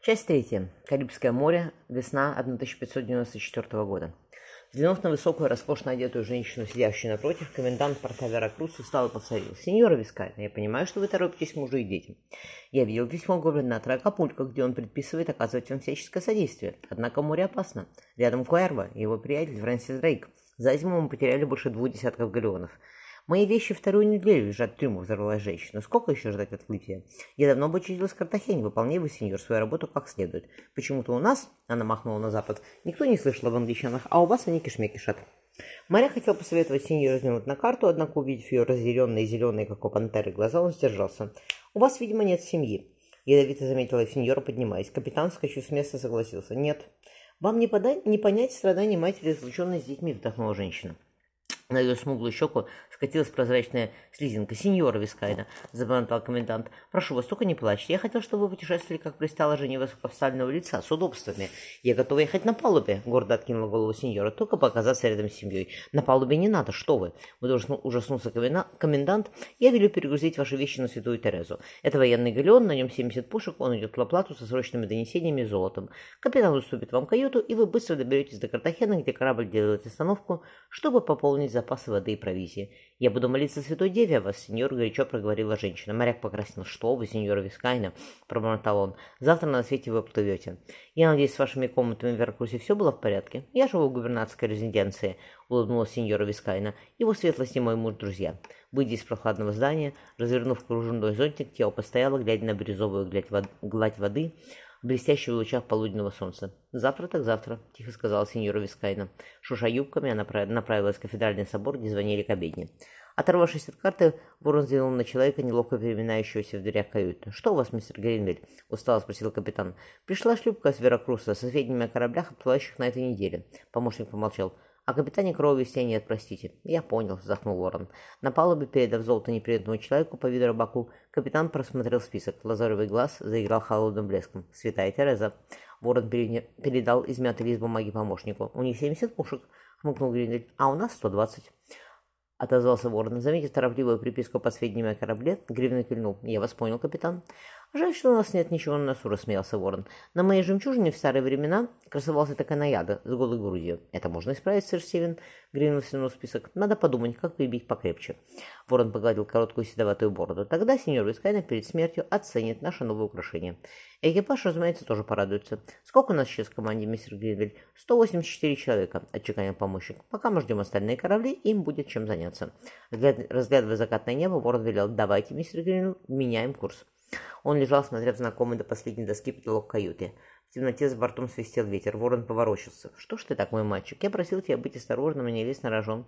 Часть третья. Карибское море. Весна 1594 года. Взглянув на высокую, роскошно одетую женщину, сидящую напротив, комендант порта Веракрус устал и повторил. «Сеньора Вискайна, я понимаю, что вы торопитесь к мужу и детям. Я видел письмо губернатора Акапулько, где он предписывает оказывать вам всяческое содействие. Однако море опасно. Рядом Куэрва и его приятель Фрэнсис Дрейк. За зиму мы потеряли больше двух десятков галеонов. Мои вещи вторую неделю лежат в трюмах, взорвалась женщина. Сколько еще ждать отплытия? Я давно бы училась в Картахене, выполняй вы, сеньор, свою работу как следует. Почему-то у нас, она махнула на запад, никто не слышал об англичанах, а у вас они кишме кишат. Мария хотел посоветовать сеньору взглянуть на карту, однако, увидев ее разъяренные зеленые, как у пантеры, глаза, он сдержался. «У вас, видимо, нет семьи», — ядовито заметила сеньора, поднимаясь. Капитан, скачив с места, согласился. «Нет. Вам не, подать, не понять страдания матери, разлученной с детьми», — вдохнула женщина. На ее смуглую щеку скатилась прозрачная слизинка. «Сеньора Вискайна», — забормотал комендант, — «прошу вас, только не плачьте. Я хотел, чтобы вы путешествовали, как пристало жене высокопоставленного лица, с удобствами. Я готова ехать на палубе», — гордо откинула голову сеньора, — «только показаться рядом с семьей. На палубе не надо, что вы?» Ужаснулся комендант. «Я велю перегрузить ваши вещи на Святую Терезу. Это военный галеон, на нем 70 пушек, он идет в оплату со срочными донесениями и золотом. Капитан уступит вам каюту, и вы быстро доберетесь до Картахена, где корабль делает остановку, чтобы пополнить запасы воды и провизии. «Я буду молиться Святой Деве о вас, сеньор», — горячо проговорила женщина. Моряк покраснел. «Что вы, сеньора Вискайна?» — пробормотал он. «Завтра на рассвете вы плывете. Я надеюсь, с вашими комнатами в Веракрусе все было в порядке? Я живу в губернаторской резиденции», — улыбнулась сеньора Вискайна. «Его светлость и мой муж друзья». Выйдя из прохладного здания, развернув кружевной зонтик, Тео постояла, глядя на бирюзовую гладь воды, в лучах полуденного солнца. «Завтра так завтра», — тихо сказала сеньора Вискайна. Шуша юбками, она направилась в кафедральный собор, где звонили к обедне. Оторвавшись от карты, ворон взглянул на человека, неловко переминающегося в дверях каюты. «Что у вас, мистер Гринвель?» — устало спросил капитан. «Пришла шлюпка с Веракруса, со сведениями о кораблях, отплывающих на этой неделе». Помощник помолчал. «О капитане Кроу вестей нет, простите». «Я понял», — вздохнул Ворон. На палубе, передав золото неприятному человеку по виду рыбаку, капитан просмотрел список. Лазоровый глаз заиграл холодным блеском. «Святая Тереза». Ворон передал измятый лист бумаги помощнику. «У них 70 пушек», — хмыкнул Гриндель. «А у нас 120». — отозвался Ворон. Заметив торопливую приписку по сведениям о корабле, Гривен кивнул. «Я вас понял, капитан». «Жаль, что у нас нет ничего на носу», — рассмеялся Ворон. «На моей жемчужине в старые времена красовался такая наяда с голой грудью. Это можно исправить, сэр Стивен?» Гривен втянул список. «Надо подумать, как прибить покрепче». Ворон погладил короткую седоватую бороду. «Тогда сеньор Вискайна перед смертью оценит наше новое украшение. Экипаж, разумеется, тоже порадуется. Сколько у нас сейчас в команде, мистер Гринвель? 184 человека, отчеканил помощник. Пока мы ждем остальные корабли, им будет чем заняться. Разглядывая закатное небо, Ворон велел, давайте, мистер Гринвель, меняем курс. Он лежал, смотря в знакомый до последней доски потолок каюты. В темноте с бортом свистел ветер. Ворон поворочился. «Что ж ты так, мой мальчик? Я просил тебя быть осторожным и не лезть на рожон.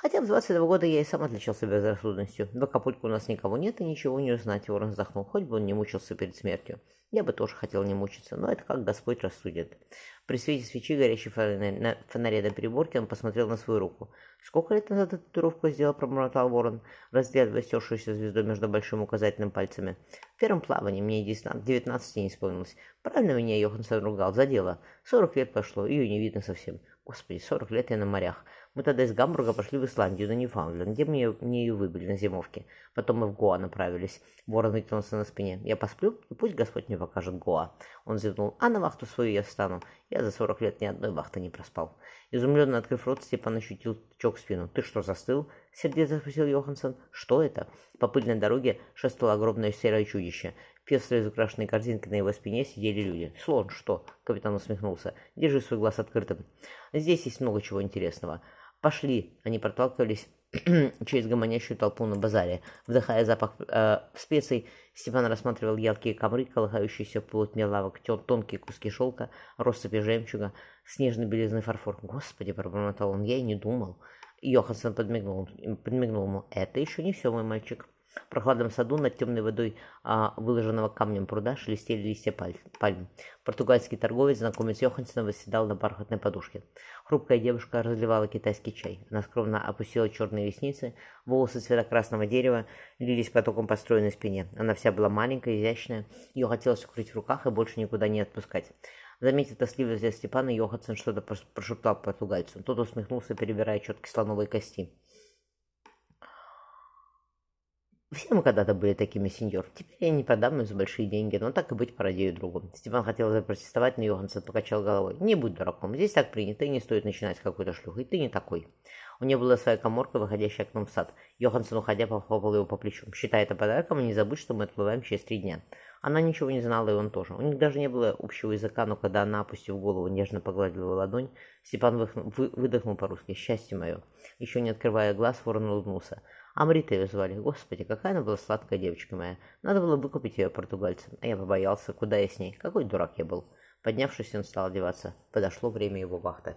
Хотя в 22 года я и сам отличался безрассудностью. В Акапулько у нас никого нет и ничего не узнать». Ворон вздохнул. Хоть бы он не мучился перед смертью. Я бы тоже хотел не мучиться, но это как Господь рассудит. При свете свечи, горящей на фонаре на переборке, он посмотрел на свою руку. «Сколько лет назад эту татуировку сделал?» – пробормотал ворон, разглядывая стершуюся звезду между большим указательным пальцами. «В первом плавании мне 19 не исполнилось. Правильно меня Йоханссон ругал? За дело. Сорок лет прошло, ее не видно совсем. Господи, сорок лет я на морях. Мы тогда из Гамбурга пошли в Исландию, на Ньюфаундленд, где мне, мне ее выбили на зимовке. Потом мы в Гоа направились. Ворон вытянулся на спине. Я посплю, и пусть Господь мне покажет Гоа. Он зевнул. А на вахту свою я встану. Я за сорок лет ни одной вахты не проспал. Изумленно открыв рот, Степан ощутил течок в спину. «Ты что, застыл?» — сердито спросил Йоханссон. «Что это?» По пыльной дороге шествовало огромное серое чудище. Пестрой украшенной корзинкой на его спине сидели люди. «Слон, что?» — капитан усмехнулся. «Держи свой глаз открытым. Здесь есть много чего интересного. Пошли!» Они проталкивались через гомонящую толпу на базаре. Вдыхая запах э, специй, Степан рассматривал яркие ковры, колыхающиеся в полутьме лавок, тонкие куски шелка, россыпи жемчуга, снежный белизный фарфор. «Господи!» — пробормотал он. «Я и не думал». Йоханссон подмигнул, подмигнул ему. «Это еще не все, мой мальчик». В прохладном саду над темной водой а, выложенного камнем пруда шелестели листья паль, пальм. Португальский торговец, знакомец Йохансена, восседал на бархатной подушке. Хрупкая девушка разливала китайский чай. Она скромно опустила черные ресницы, волосы цвета красного дерева лились потоком по стройной спине. Она вся была маленькая, изящная, ее хотелось укрыть в руках и больше никуда не отпускать. Заметив тоскливый взгляд Степана, Йоханссон что-то прошептал португальцу. Тот усмехнулся, перебирая четки слоновой кости. Все мы когда-то были такими, сеньор. Теперь я не продам ее за большие деньги, но так и быть породею другу. Степан хотел запротестовать, но Йоханссон покачал головой. Не будь дураком, здесь так принято, и не стоит начинать с какой-то шлюхой. Ты не такой. У нее была своя коморка, выходящая окном в сад. Йоханссон, уходя, похлопал его по плечу. Считай это подарком, и не забудь, что мы отплываем через три дня. Она ничего не знала, и он тоже. У них даже не было общего языка, но когда она, опустив голову, нежно погладила его ладонь, Степан выдохнул по-русски «Счастье мое». Еще не открывая глаз, ворон улыбнулся. Амрита ее звали. Господи, какая она была сладкая девочка моя. Надо было выкупить ее португальцам. А я побоялся. Куда я с ней? Какой дурак я был. Поднявшись, он стал одеваться. Подошло время его вахты.